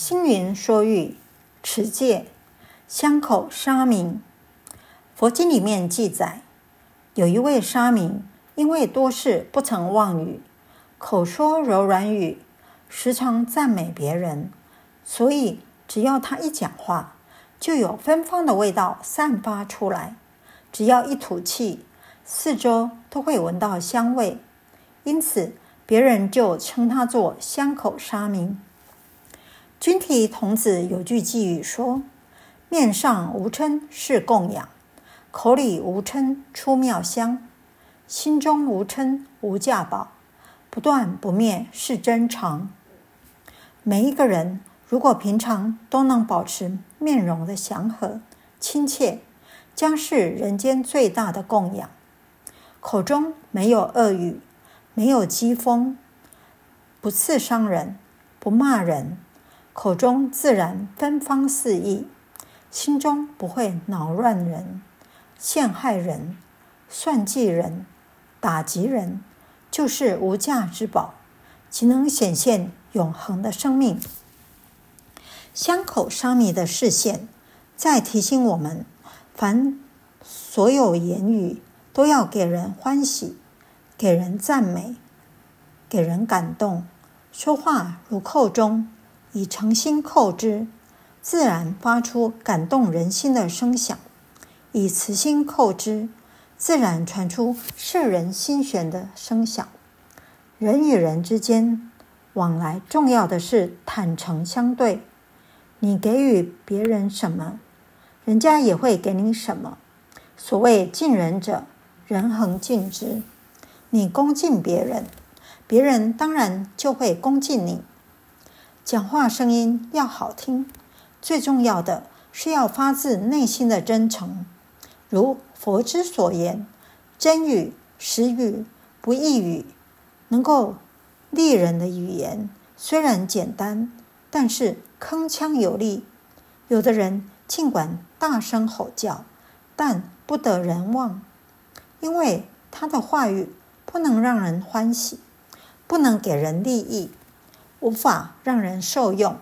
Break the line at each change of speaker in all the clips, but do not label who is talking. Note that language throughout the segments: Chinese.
星云说喻，持戒，香口沙弥。佛经里面记载，有一位沙弥，因为多事不曾妄语，口说柔软语，时常赞美别人，所以只要他一讲话，就有芬芳的味道散发出来。只要一吐气，四周都会闻到香味，因此别人就称他做香口沙弥。君提童子有句偈语说：“面上无嗔是供养，口里无嗔出妙香，心中无嗔无价宝，不断不灭是真常。”每一个人如果平常都能保持面容的祥和、亲切，将是人间最大的供养。口中没有恶语，没有讥讽，不刺伤人，不骂人。口中自然芬芳四溢，心中不会恼乱人、陷害人、算计人、打击人，就是无价之宝，岂能显现永恒的生命。香口沙弥的示现，在提醒我们：凡所有言语都要给人欢喜，给人赞美，给人感动。说话如扣钟。以诚心叩之，自然发出感动人心的声响；以慈心叩之，自然传出摄人心弦的声响。人与人之间往来，重要的是坦诚相对。你给予别人什么，人家也会给你什么。所谓敬人者，人恒敬之。你恭敬别人，别人当然就会恭敬你。讲话声音要好听，最重要的是要发自内心的真诚。如佛之所言，真语、实语、不异语，能够利人的语言，虽然简单，但是铿锵有力。有的人尽管大声吼叫，但不得人望，因为他的话语不能让人欢喜，不能给人利益。无法让人受用，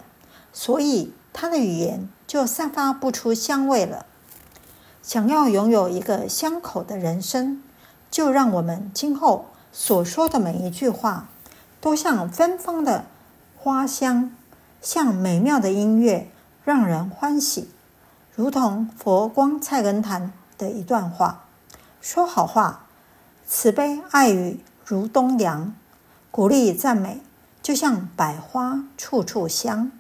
所以他的语言就散发不出香味了。想要拥有一个香口的人生，就让我们今后所说的每一句话，都像芬芳的花香，像美妙的音乐，让人欢喜。如同佛光菜根谭的一段话：说好话，慈悲爱语如东阳，鼓励赞美。就像百花处处香，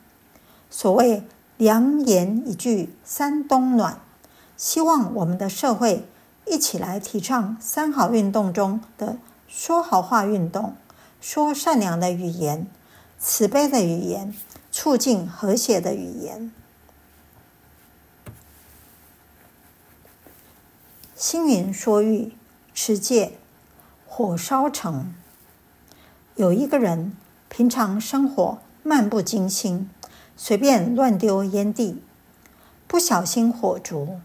所谓良言一句三冬暖。希望我们的社会一起来提倡三好运动中的说好话运动，说善良的语言、慈悲的语言、促进和谐的语言。星云说喻，持戒，火烧城。有一个人。平常生活漫不经心，随便乱丢烟蒂，不小心火烛，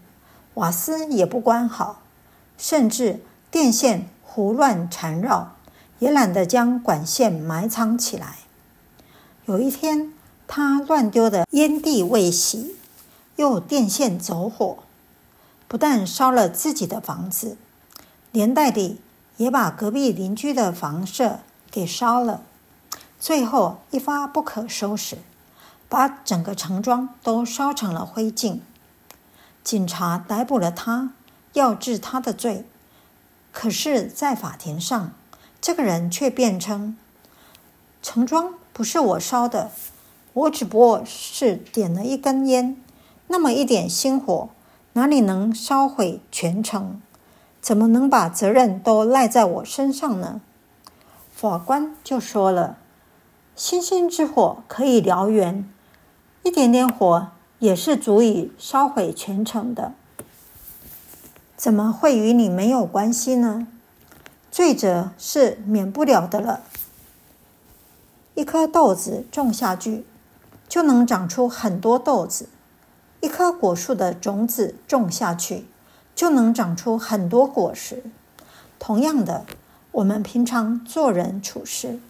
瓦斯也不关好，甚至电线胡乱缠绕，也懒得将管线埋藏起来。有一天，他乱丢的烟蒂未熄，又电线走火，不但烧了自己的房子，连带地也把隔壁邻居的房舍给烧了。最后一发不可收拾，把整个城庄都烧成了灰烬。警察逮捕了他，要治他的罪。可是，在法庭上，这个人却辩称：“城庄不是我烧的，我只不过是点了一根烟，那么一点星火，哪里能烧毁全城？怎么能把责任都赖在我身上呢？”法官就说了。星星之火可以燎原，一点点火也是足以烧毁全城的，怎么会与你没有关系呢？罪责是免不了的了。一颗豆子种下去，就能长出很多豆子；一棵果树的种子种下去，就能长出很多果实。同样的，我们平常做人处事。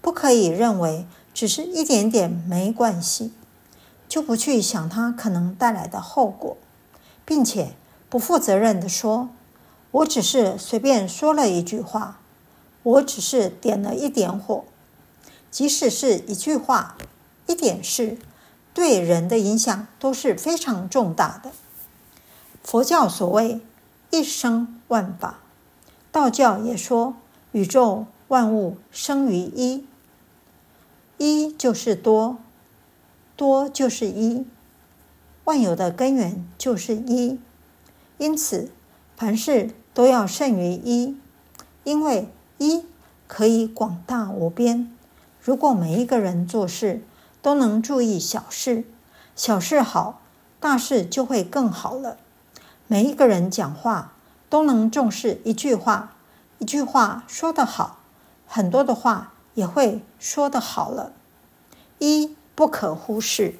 不可以认为只是一点点没关系，就不去想它可能带来的后果，并且不负责任地说：“我只是随便说了一句话，我只是点了一点火。”即使是一句话、一点事，对人的影响都是非常重大的。佛教所谓“一生万法”，道教也说“宇宙万物生于一”，一就是多。多就是一，万有的根源就是一，因此凡事都要胜于一，因为一可以广大无边。如果每一个人做事都能注意小事，小事好，大事就会更好了。每一个人讲话都能重视一句话，一句话说得好，很多的话也会说的好了。一。不可忽视。